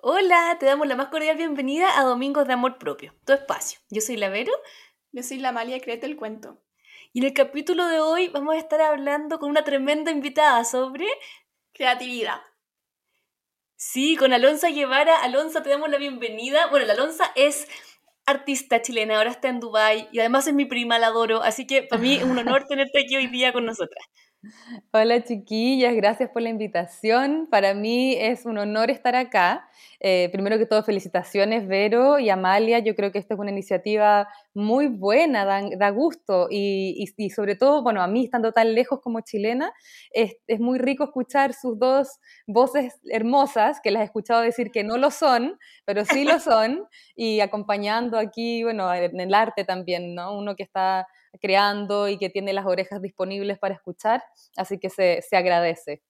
Hola, te damos la más cordial bienvenida a Domingos de Amor Propio, tu espacio. Yo soy la Vero. Yo soy la Malia Crete el cuento. Y en el capítulo de hoy vamos a estar hablando con una tremenda invitada sobre creatividad. Sí, con Alonso Guevara. Alonso, te damos la bienvenida. Bueno, la Alonso es artista chilena, ahora está en Dubai y además es mi prima, la adoro, así que para mí es un honor tenerte aquí hoy día con nosotras. Hola chiquillas, gracias por la invitación. Para mí es un honor estar acá. Eh, primero que todo, felicitaciones Vero y Amalia. Yo creo que esta es una iniciativa muy buena, da, gusto y, sobre todo, bueno, a mí estando tan lejos como chilena, es, es, muy rico escuchar sus dos voces hermosas, que las he escuchado decir que no lo son, pero sí lo son, y acompañando aquí, bueno, en el arte también, ¿no? Uno que está creando y que tiene las orejas disponibles para escuchar, así que se, agradece.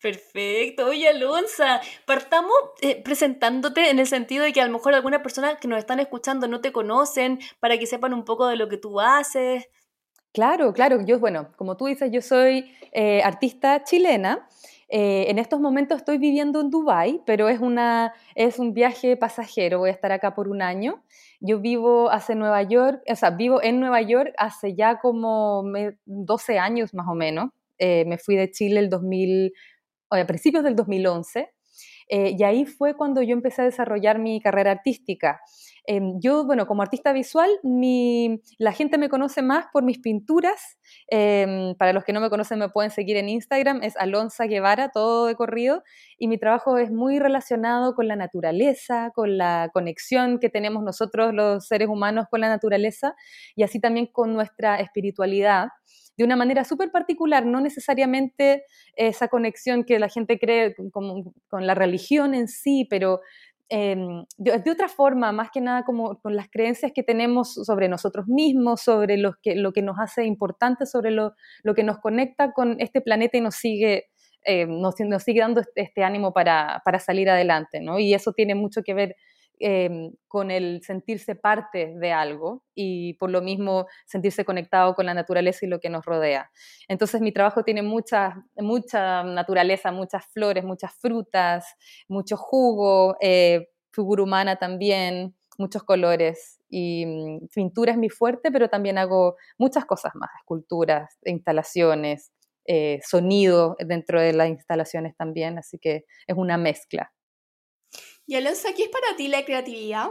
Perfecto. Oye, Alonso, partamos eh, presentándote en el sentido de que a lo mejor algunas personas que nos están escuchando no te conocen, para que sepan un poco de lo que tú haces. Claro, claro. Yo, bueno, como tú dices, yo soy eh, artista chilena. Eh, en estos momentos estoy viviendo en Dubái, pero es, una, es un viaje pasajero. Voy a estar acá por un año. Yo vivo hace Nueva York, o sea, vivo en Nueva York hace ya como 12 años más o menos. Eh, me fui de Chile el 2000, a principios del 2011. Eh, y ahí fue cuando yo empecé a desarrollar mi carrera artística. Em, yo, bueno, como artista visual, la gente me conoce más por mis pinturas. Em, para los que no me conocen, me pueden seguir en Instagram, es Alonso Guevara, todo de corrido. Y mi trabajo es muy relacionado con la naturaleza, con la conexión que tenemos nosotros los seres humanos con la naturaleza y así también con nuestra espiritualidad de una manera súper particular, no necesariamente esa conexión que la gente cree con, con, la religión en sí, pero Em, de, otra forma, más que nada como con las creencias que tenemos sobre nosotros mismos, sobre lo que, nos hace importante, sobre lo, que nos conecta con este planeta y nos sigue, eh, nos, sigue dando este, este, ánimo para, para, salir adelante, ¿no? Y eso tiene mucho que ver Em, con el sentirse parte de algo y por lo mismo sentirse conectado con la naturaleza y lo que nos rodea. Entonces mi trabajo tiene mucha, mucha naturaleza, muchas flores, muchas frutas, mucho jugo, eh, figura humana también, muchos colores. Y mm, pintura es mi fuerte, pero también hago muchas cosas más, esculturas, instalaciones, eh, sonido dentro de las instalaciones también, así que es una mezcla. Y Alonso, ¿qué es para ti la creatividad?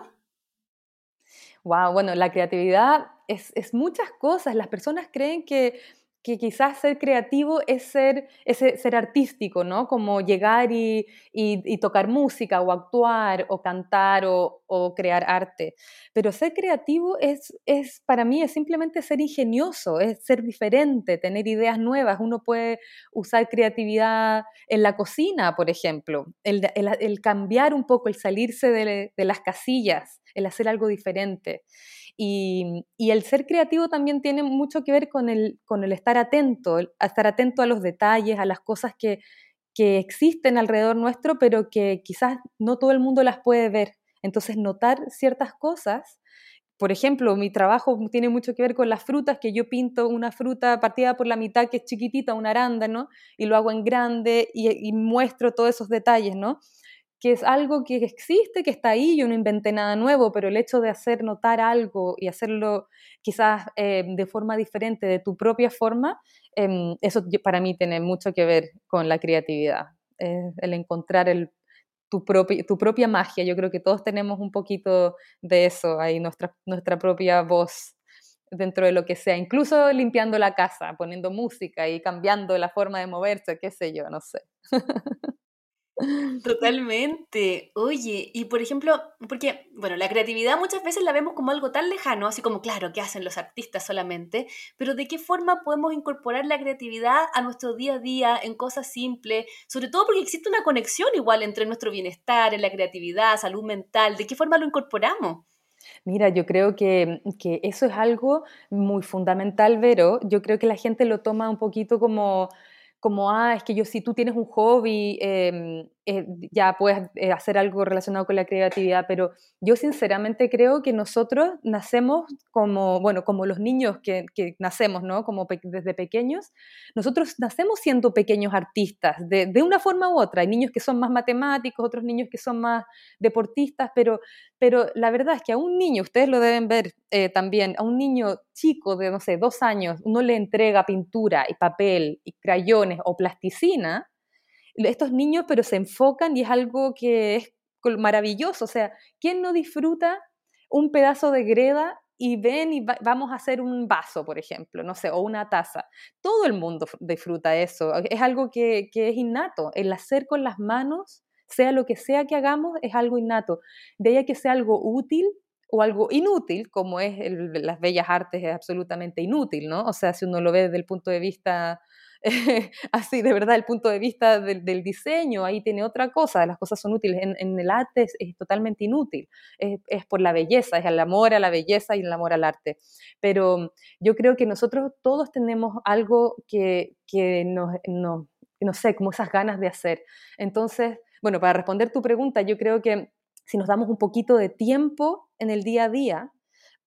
Wow, bueno, la creatividad es, es muchas cosas. Las personas creen que que quizás ser creativo es ser, ser artístico, ¿no? Como llegar y, tocar música o actuar o cantar o, crear arte. Pero ser creativo es, es, para mí, es simplemente ser ingenioso, es ser diferente, tener ideas nuevas. Uno puede usar creatividad en la cocina, por ejemplo, el, cambiar un poco, el salirse de, de las casillas, el hacer algo diferente. Y, el ser creativo también tiene mucho que ver con el, con el estar atento, estar atento a los detalles, a las cosas que, que existen alrededor nuestro, pero que quizás no todo el mundo las puede ver. Entonces, notar ciertas cosas por ejemplo, mi trabajo tiene mucho que ver con las frutas, que yo pinto una fruta partida por la mitad que es chiquitita, un arándano, y lo hago en grande y, y, muestro todos esos detalles, ¿no? Que es algo que existe, que está ahí, yo no inventé nada nuevo, pero el hecho de hacer notar algo y hacerlo quizás eh, de forma diferente, de tu propia forma, em, eso para mí tiene mucho que ver con la creatividad, el encontrar tu, propia, tu propia magia. Yo creo que todos tenemos un poquito de eso ahí, nuestra, nuestra propia voz dentro de lo que sea, incluso limpiando la casa, poniendo música y cambiando la forma de moverse, qué sé yo, no sé. Totalmente. Oye, y por ejemplo, porque, bueno, la creatividad muchas veces la vemos como algo tan lejano, así como, claro, ¿qué hacen los artistas solamente? Pero ¿de qué forma podemos incorporar la creatividad a nuestro día a día en cosas simples? Sobre todo porque existe una conexión igual entre nuestro bienestar, en la creatividad, salud mental. ¿De qué forma lo incorporamos? Mira, yo creo que, que eso es algo muy fundamental, Vero. Yo creo que la gente lo toma un poquito como como, ah, es que yo si tú tienes un hobby, em, eh, ya puedes eh, hacer algo relacionado con la creatividad, pero yo sinceramente creo que nosotros nacemos como, bueno, como los niños que, nacemos, ¿no? Como desde pequeños, nosotros nacemos siendo pequeños artistas, de, de, una forma u otra. Hay niños que son más matemáticos, otros niños que son más deportistas, pero, pero la verdad es que a un niño, ustedes lo deben ver eh, también, a un niño chico de, no sé, dos años, uno le entrega pintura y papel y crayones o plasticina, estos niños pero se enfocan y es algo que es maravilloso. O sea, ¿quién no disfruta un pedazo de greda y ven y vamos a hacer un vaso, por ejemplo, no sé, o una taza? Todo el mundo disfruta eso. Es algo que, es innato. El hacer con las manos, sea lo que sea que hagamos, es algo innato. De ahí que sea algo útil o algo inútil, como es las bellas artes, es absolutamente inútil, ¿no? O sea, si uno lo ve desde el punto de vista así, de verdad, el punto de vista del, diseño, ahí tiene otra cosa, las cosas son útiles, en, el arte es, totalmente inútil, es, por la belleza, es el amor a la belleza y el amor al arte. Pero yo creo que nosotros todos tenemos algo que, que nos, no sé, como esas ganas de hacer. Entonces, bueno, para responder tu pregunta, yo creo que si nos damos un poquito de tiempo en el día a día,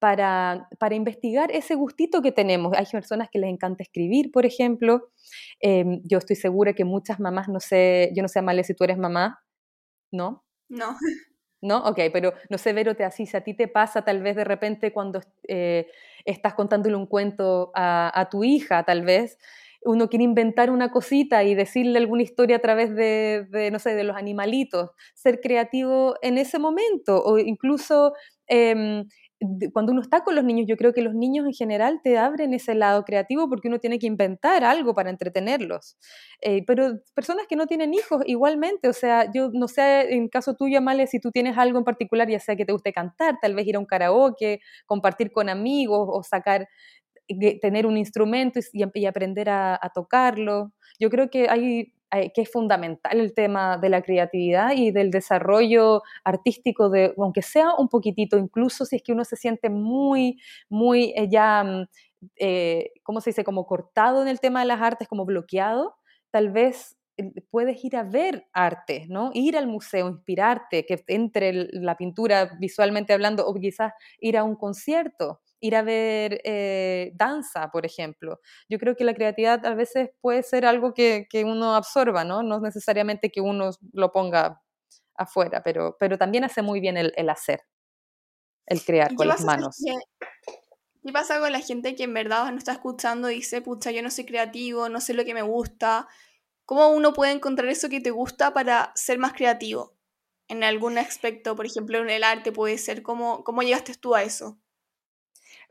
para, investigar ese gustito que tenemos. Hay personas que les encanta escribir, por ejemplo. Em, yo estoy segura que muchas mamás, no sé, yo no sé, Amalia, si tú eres mamá, ¿no? No. ¿No? Ok, pero no sé, Vero, te así, si a ti te pasa tal vez de repente cuando eh, estás contándole un cuento a, tu hija, tal vez, uno quiere inventar una cosita y decirle alguna historia a través de, de, no sé, de los animalitos, ser creativo en ese momento o incluso em, cuando uno está con los niños, yo creo que los niños en general te abren ese lado creativo porque uno tiene que inventar algo para entretenerlos. Eh, pero personas que no tienen hijos, igualmente, o sea, yo no sé, en caso tuyo, Amalia, si tú tienes algo en particular, ya sea que te guste cantar, tal vez ir a un karaoke, compartir con amigos o sacar, tener un instrumento y, aprender a tocarlo. Yo creo que hay que es fundamental el tema de la creatividad y del desarrollo artístico, de, aunque sea un poquitito, incluso si es que uno se siente muy, muy eh, ya, mm, eh, ¿cómo se dice?, como cortado en el tema de las artes, como bloqueado, tal vez eh, puedes ir a ver arte, ¿no? Ir al museo, inspirarte, que entre la pintura visualmente hablando, o quizás ir a un concierto ir a ver eh, danza, por ejemplo. Yo creo que la creatividad a veces puede ser algo que, uno absorba, ¿no? No necesariamente que uno lo ponga afuera, pero, pero también hace muy bien el, hacer, el crear con las manos. ¿Qué pasa con la gente que en verdad no está escuchando y dice, pucha, yo no soy creativo, no sé lo que me gusta? ¿Cómo uno puede encontrar eso que te gusta para ser más creativo? En algún aspecto, por ejemplo, en el arte puede ser. ¿Cómo, cómo llegaste tú a eso?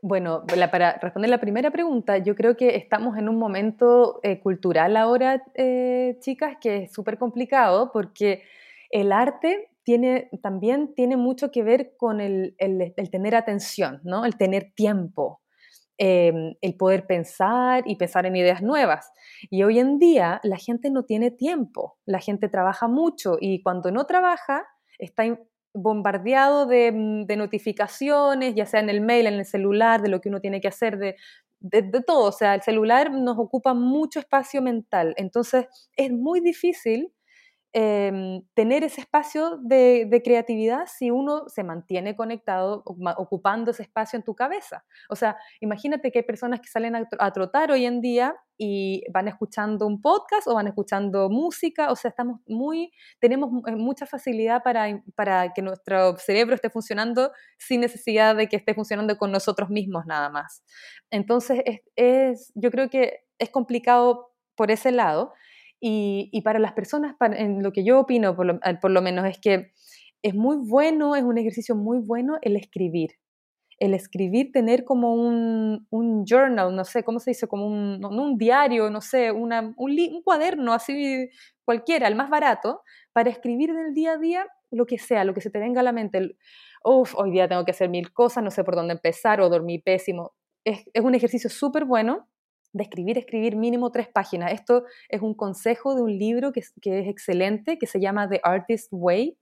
Bueno, para responder la primera pregunta, yo creo que estamos en un momento eh, cultural ahora, eh, chicas, que es súper complicado porque el arte tiene, también tiene mucho que ver con el, tener atención, ¿no? el tener tiempo, em, el poder pensar y pensar en ideas nuevas. Y hoy en día la gente no tiene tiempo, la gente trabaja mucho y cuando no trabaja está bombardeado mm, de, notificaciones, ya sea en el mail, en el celular, de lo que uno tiene que hacer, de, de, todo. O sea, el celular nos ocupa mucho espacio mental. Entonces, es muy difícil Em, tener ese espacio de, creatividad si uno se mantiene conectado, ocupando ese espacio en tu cabeza. O sea, imagínate que hay personas que salen a, trotar hoy en día y van escuchando un podcast o van escuchando música, o sea, estamos muy, tenemos eh, mucha facilidad para, para que nuestro cerebro esté funcionando sin necesidad de que esté funcionando con nosotros mismos nada más. Entonces, es yo creo que es complicado por ese lado, y, para las personas, en lo que yo opino por lo, menos, es que es muy bueno, es un ejercicio muy bueno el escribir. El escribir, tener como un, un journal, no sé, ¿cómo se dice? Como un, un diario, no sé, un, un, cuaderno, así cualquiera, el más barato, para escribir en el día a día lo que sea, lo que se te venga a la mente. Uf, hoy día tengo que hacer mil cosas, no sé por dónde empezar, o dormí pésimo. Es, es un ejercicio súper bueno de escribir, escribir mínimo tres páginas. Esto es un consejo de un libro que, que es excelente, que se llama The Artist Way.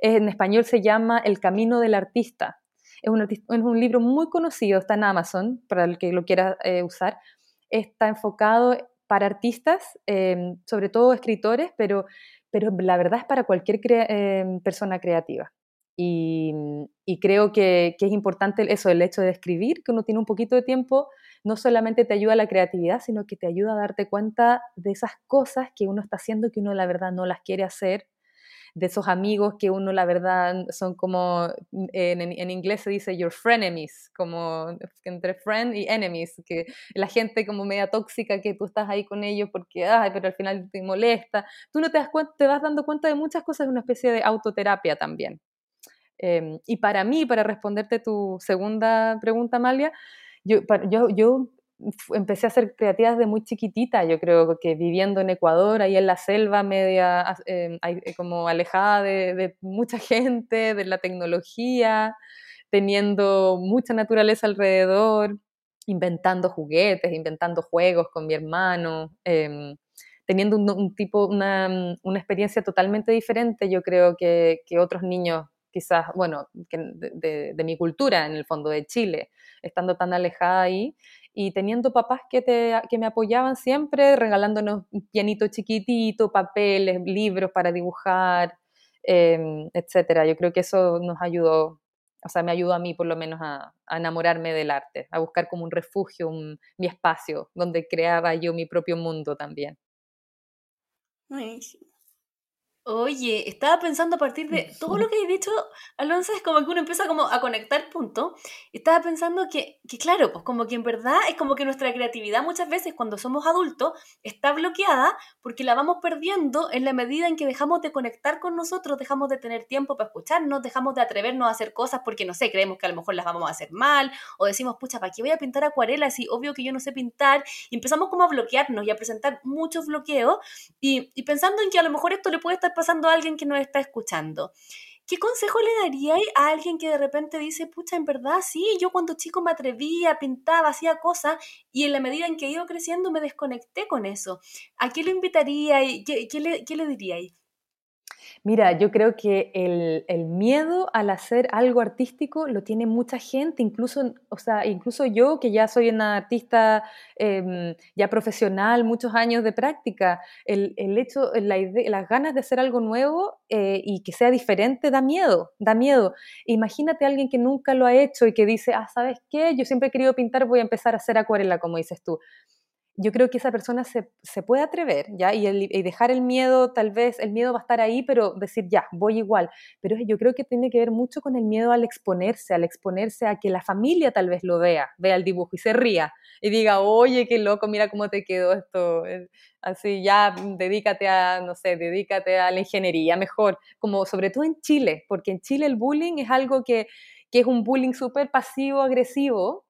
En español se llama El Camino del Artista. Es un, es un libro muy conocido, está en Amazon, para el que lo quiera eh, usar. Está enfocado para artistas, em, sobre todo escritores, pero, pero la verdad es para cualquier em, persona creativa. Y, creo que, que, es importante eso, el hecho de escribir, que uno tiene un poquito de tiempo, no solamente te ayuda la creatividad, sino que te ayuda a darte cuenta de esas cosas que uno está haciendo que uno la verdad no las quiere hacer de esos amigos que uno la verdad son como, mm, en, en, inglés se dice your frenemies, como entre friend y enemies, que la gente como media tóxica que tú estás ahí con ellos porque, ay, pero al final te molesta. Tú no te das cuenta, te vas dando cuenta de muchas cosas, es una especie de autoterapia también. Em, y para mí, para responderte tu segunda pregunta, Amalia, yo, yo, yo empecé a ser creativa desde muy chiquitita, yo creo que viviendo en Ecuador, ahí en la selva, media em, eh, como alejada de, mucha gente, de la tecnología, teniendo mucha naturaleza alrededor, inventando juguetes, inventando juegos con mi hermano, em, teniendo un, tipo, una, una, experiencia totalmente diferente, yo creo que, que otros niños quizás, bueno, de, mi cultura en el fondo de Chile, estando tan alejada ahí y teniendo papás que, te, que me apoyaban siempre, regalándonos un pianito chiquitito, papeles, libros para dibujar, eh, etcétera. Yo creo que eso nos ayudó, o sea, me ayudó a mí por lo menos a, enamorarme del arte, a buscar como un refugio, un, mi espacio, donde creaba yo mi propio mundo también. Oye, estaba pensando a partir de todo lo que he dicho, Alonso, es como que uno empieza como a conectar puntos. Estaba pensando que, que, claro, pues como que en verdad es como que nuestra creatividad muchas veces cuando somos adultos está bloqueada porque la vamos perdiendo en la medida en que dejamos de conectar con nosotros, dejamos de tener tiempo para escucharnos, dejamos de atrevernos a hacer cosas porque, no sé, creemos que a lo mejor las vamos a hacer mal o decimos, pucha, ¿para qué voy a pintar acuarelas si obvio que yo no sé pintar? Y empezamos como a bloquearnos y a presentar muchos bloqueos y, y pensando en que a lo mejor esto le puede estar pasando a alguien que nos está escuchando. ¿Qué consejo le daría a alguien que de repente dice, pucha, en verdad, sí, yo cuando chico me atrevía, pintaba, hacía cosas y en la medida en que he creciendo me desconecté con eso? ¿A qué lo invitaría y qué, qué, le, qué le diríais? Mira, yo creo que el, miedo al hacer algo artístico lo tiene mucha gente, incluso, o sea, incluso yo que ya soy una artista em, ya profesional, muchos años de práctica, el, hecho, la las ganas de hacer algo nuevo eh, y que sea diferente da miedo, da miedo. Imagínate a alguien que nunca lo ha hecho y que dice, ah, ¿sabes qué? Yo siempre he querido pintar, voy a empezar a hacer acuarela, como dices tú yo creo que esa persona se, puede atrever, ¿ya? Y, dejar el miedo, tal vez el miedo va a estar ahí, pero decir, ya, voy igual. Pero yo creo que tiene que ver mucho con el miedo al exponerse, al exponerse a que la familia tal vez lo vea, vea el dibujo y se ría y diga, oye, qué loco, mira cómo te quedó esto. Eh, así, ya, dedícate a, no sé, dedícate a la ingeniería mejor, como sobre todo en Chile, porque en Chile el bullying es algo que, que es un bullying súper pasivo-agresivo,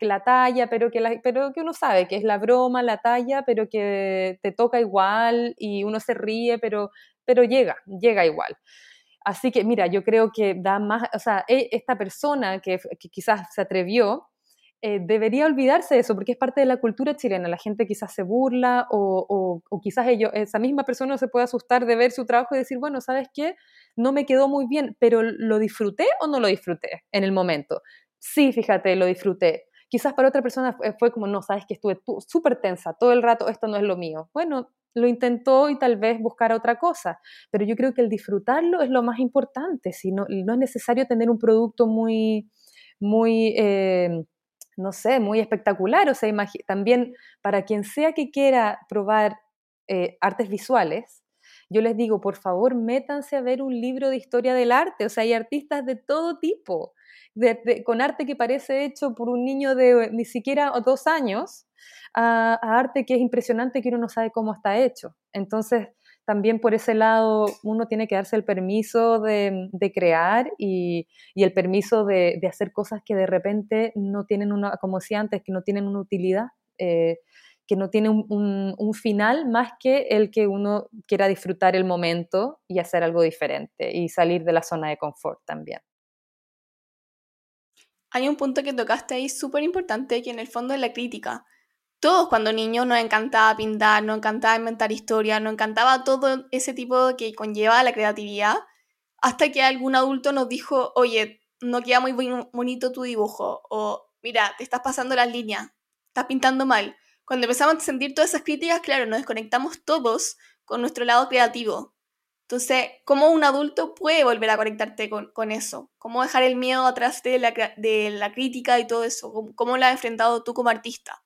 la talla, pero que, la, pero que uno sabe que es la broma, la talla, pero que te toca igual y uno se ríe, pero, pero llega, llega igual. Así que mira, yo creo que da más, o sea, e, esta persona que, que quizás se atrevió, eh, debería olvidarse de eso, porque es parte de la cultura chilena. La gente quizás se burla o, o, quizás ellos, esa misma persona se puede asustar de ver su trabajo y decir, bueno, ¿sabes qué? No me quedó muy bien, pero ¿lo disfruté o no lo disfruté en el momento? Sí, fíjate, lo disfruté. Quizás para otra persona fue, como, no, sabes que estuve súper tensa todo el rato, esto no es lo mío. Bueno, lo intentó y tal vez buscar otra cosa, pero yo creo que el disfrutarlo es lo más importante, si no, no es necesario tener un producto muy, muy, eh, no sé, muy espectacular, o sea, también para quien sea que quiera probar eh, artes visuales, yo les digo, por favor, métanse a ver un libro de historia del arte, o sea, hay artistas de todo tipo, con arte que parece hecho por un niño de ni siquiera dos años, a, arte que es impresionante que uno no sabe cómo está hecho. Entonces, también por ese lado uno tiene que darse el permiso de, crear y, el permiso de, hacer cosas que de repente no tienen una, como decía antes, que no tienen una utilidad. Eh, que no tiene un, final más que el que uno quiera disfrutar el momento y hacer algo diferente y salir de la zona de confort también. Hay un punto que tocaste ahí súper importante que en el fondo es la crítica. Todos cuando niños nos encantaba pintar, nos encantaba inventar historias, nos encantaba todo ese tipo que conlleva la creatividad, hasta que algún adulto nos dijo, oye, no queda muy bonito tu dibujo, o mira, te estás pasando las líneas, estás pintando mal cuando empezamos a sentir todas esas críticas, claro, nos desconectamos todos con nuestro lado creativo. Entonces, ¿cómo un adulto puede volver a conectarte con, con eso? ¿Cómo dejar el miedo atrás de la, de la crítica y todo eso? ¿Cómo, cómo lo has enfrentado tú como artista?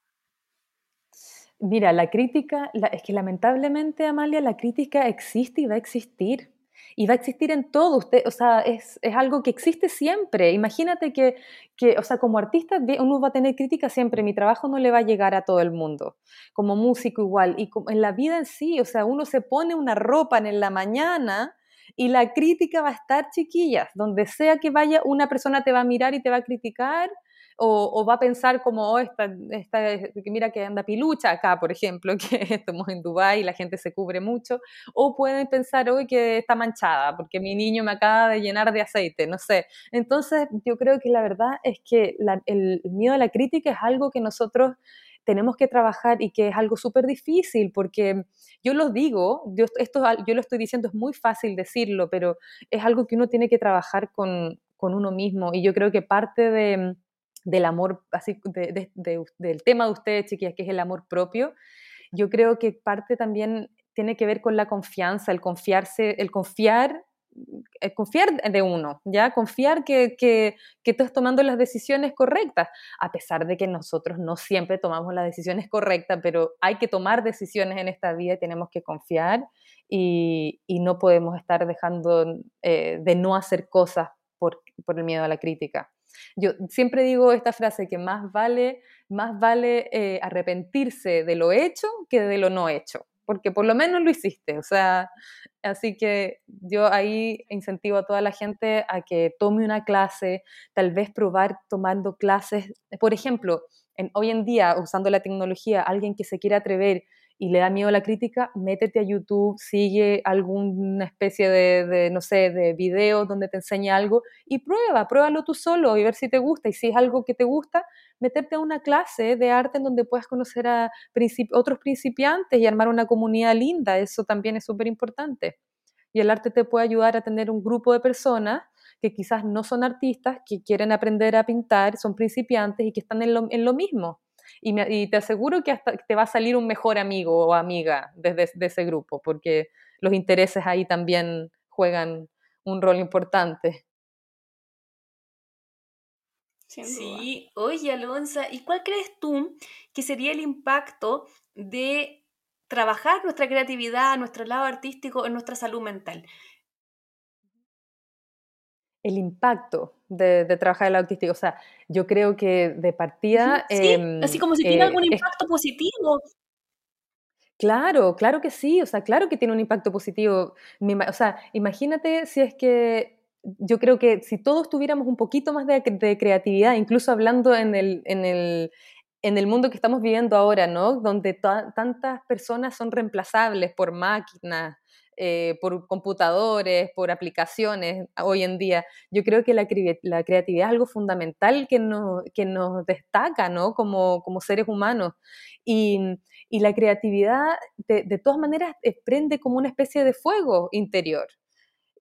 Mira, la crítica, es que lamentablemente, Amalia, la crítica existe y va a existir. Y va a existir en todo, usted, o sea, es, es algo que existe siempre. Imagínate que, que, o sea, como artista uno va a tener crítica siempre, mi trabajo no le va a llegar a todo el mundo, como músico igual, y en la vida en sí, o sea, uno se pone una ropa en la mañana y la crítica va a estar, chiquillas, donde sea que vaya, una persona te va a mirar y te va a criticar, o, va a pensar como, oh, esta, mira que anda pilucha acá, por ejemplo, que estamos en Dubái y la gente se cubre mucho, o pueden pensar hoy que está manchada porque mi niño me acaba de llenar de aceite, no sé. Entonces, yo creo que la verdad es que el, miedo a la crítica es algo que nosotros tenemos que trabajar y que es algo súper difícil, porque yo lo digo, yo, esto, yo lo estoy diciendo, es muy fácil decirlo, pero es algo que uno tiene que trabajar con, con uno mismo y yo creo que parte de del amor, así del tema de ustedes, chiquillas, que es el amor propio, yo creo que parte también tiene que ver con la confianza, el confiarse, el confiar, el confiar de uno, ¿ya? Confiar que, que, estás tomando las decisiones correctas, a pesar de que nosotros no siempre tomamos las decisiones correctas, pero hay que tomar decisiones en esta vida y tenemos que confiar y, y no podemos estar dejando eh, de no hacer cosas por, por el miedo a la crítica. Yo siempre digo esta frase que más vale, más vale eh, arrepentirse de lo hecho que de lo no hecho, porque por lo menos lo hiciste, o sea, así que yo ahí incentivo a toda la gente a que tome una clase, tal vez probar tomando clases, por ejemplo, hoy en día usando la tecnología, alguien que se quiera atrever y le da miedo la crítica, métete a YouTube, sigue alguna especie de, no sé, de video donde te enseña algo y prueba, pruébalo tú solo y ver si te gusta. Y si es algo que te gusta, meterte a una clase de arte en donde puedas conocer a otros principiantes y armar una comunidad linda. Eso también es súper importante. Y el arte te puede ayudar a tener un grupo de personas que quizás no son artistas, que quieren aprender a pintar, son principiantes y que están en lo mismo y, te aseguro que hasta te va a salir un mejor amigo o amiga desde de ese grupo, porque los intereses ahí también juegan un rol importante. Sí, oye Alonso, ¿y cuál crees tú que sería el impacto de trabajar nuestra creatividad, nuestro lado artístico en nuestra salud mental? El impacto de, trabajar el autístico. O sea, yo creo que de partida... Sí, em, así como si tiene eh, algún impacto positivo. Claro, claro que sí, o sea, claro que tiene un impacto positivo. O sea, imagínate si es que yo creo que si todos tuviéramos un poquito más de, creatividad, incluso hablando en el, en el, en el mundo que estamos viviendo ahora, ¿no? Donde tantas personas son reemplazables por máquinas, eh, por computadores, por aplicaciones hoy en día. Yo creo que la, creatividad es algo fundamental que nos, que nos destaca ¿no? como, como seres humanos. Y, y la creatividad, de, de, todas maneras, prende como una especie de fuego interior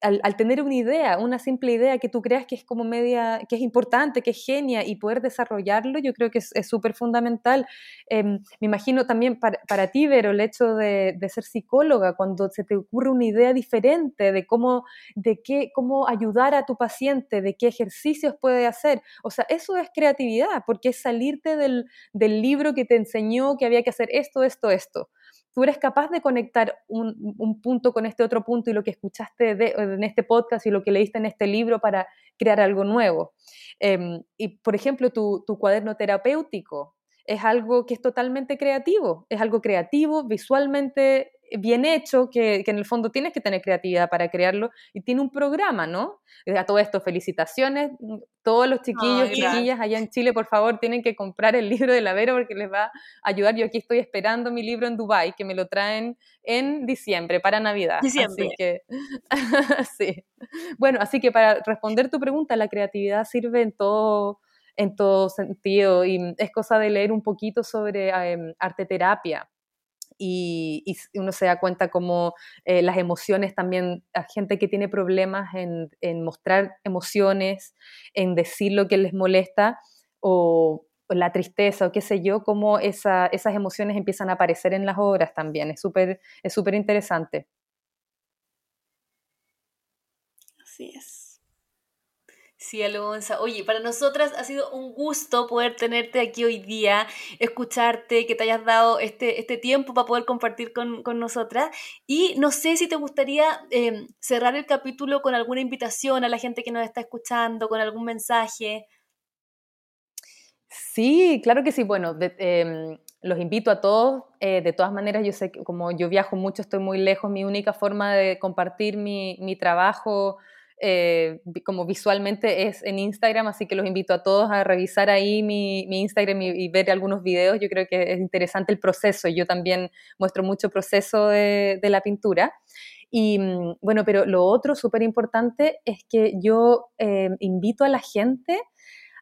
al, tener una idea, una simple idea que tú creas que es como media, que es importante, que es genia y poder desarrollarlo, yo creo que es súper fundamental. Em, me imagino también para, para, ti, Vero, el hecho de, de, ser psicóloga, cuando se te ocurre una idea diferente de cómo, de qué, cómo ayudar a tu paciente, de qué ejercicios puede hacer. O sea, eso es creatividad, porque es salirte del, del libro que te enseñó que había que hacer esto, esto, esto tú eres capaz de conectar un, punto con este otro punto y lo que escuchaste en este podcast y lo que leíste en este libro para crear algo nuevo. Em, y, por ejemplo, tu, tu cuaderno terapéutico es algo que es totalmente creativo, es algo creativo, visualmente bien hecho, que, en el fondo tienes que tener creatividad para crearlo, y tiene un programa, ¿no? A todo esto, felicitaciones, todos los chiquillos y chiquillas allá en Chile, por favor, tienen que comprar el libro de la Vero porque les va a ayudar. Yo aquí estoy esperando mi libro en Dubai que me lo traen en diciembre, para Navidad. Diciembre. Así que, sí. Bueno, así que para responder tu pregunta, la creatividad sirve en todo en todo sentido y es cosa de leer un poquito sobre em, arte y, uno se da cuenta como eh, las emociones también, hay gente que tiene problemas en, mostrar emociones, en decir lo que les molesta, o la tristeza o qué sé yo, cómo esas emociones empiezan a aparecer en las obras también. Es súper es súper interesante. Así es. Sí, Alonso. Oye, para nosotras ha sido un gusto poder tenerte aquí hoy día, escucharte, que te hayas dado este, este tiempo para poder compartir con, nosotras. Y no sé si te gustaría em, cerrar el capítulo con alguna invitación a la gente que nos está escuchando, con algún mensaje. Sí, claro que sí. Bueno, em, los invito a todos. Eh, de todas maneras, yo sé que como yo viajo mucho, estoy muy lejos, mi única forma de compartir mi, mi trabajo eh, como visualmente es en Instagram, así que los invito a todos a revisar ahí mi, Instagram y, ver algunos videos. Yo creo que es interesante el proceso. Yo también muestro mucho proceso de, la pintura. Y mm, bueno, pero lo otro súper importante es que yo eh, invito a la gente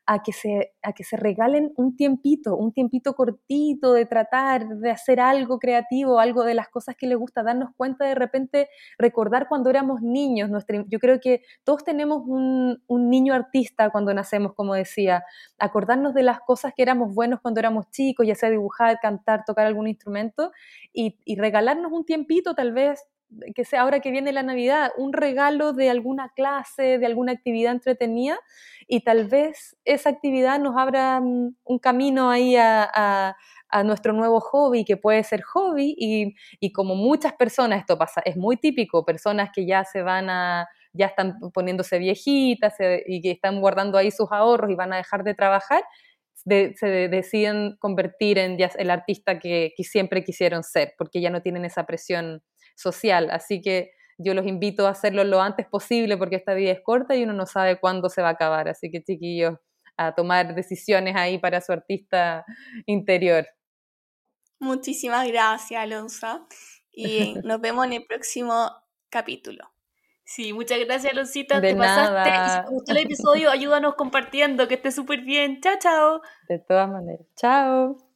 a que, se, a que se regalen un tiempito, un tiempito cortito de tratar de hacer algo creativo, algo de las cosas que les gusta, darnos cuenta de repente, recordar cuando éramos niños. yo creo que todos tenemos un, niño artista cuando nacemos, como decía, acordarnos de las cosas que éramos buenos cuando éramos chicos, ya sea dibujar, cantar, tocar algún instrumento, y, y regalarnos un tiempito tal vez que sea ahora que viene la Navidad, un regalo de alguna clase, de alguna actividad entretenida y tal vez esa actividad nos abra mm, un camino ahí a, nuestro nuevo hobby, que puede ser hobby y, como muchas personas, esto pasa, es muy típico, personas que ya se van a, ya están poniéndose viejitas y que están guardando ahí sus ahorros y van a dejar de trabajar, se deciden convertir en el artista que siempre quisieron ser, porque ya no tienen esa presión social. Así que yo los invito a hacerlo lo antes posible porque esta vida es corta y uno no sabe cuándo se va a acabar. Así que chiquillos, a tomar decisiones ahí para su artista interior. Muchísimas gracias, Alonso. Y nos vemos en el próximo capítulo. Sí, muchas gracias, Alonsita. Te pasaste. Y si te gustó el episodio, ayúdanos compartiendo. Que esté súper bien. Chao, chao. De todas maneras. Chao.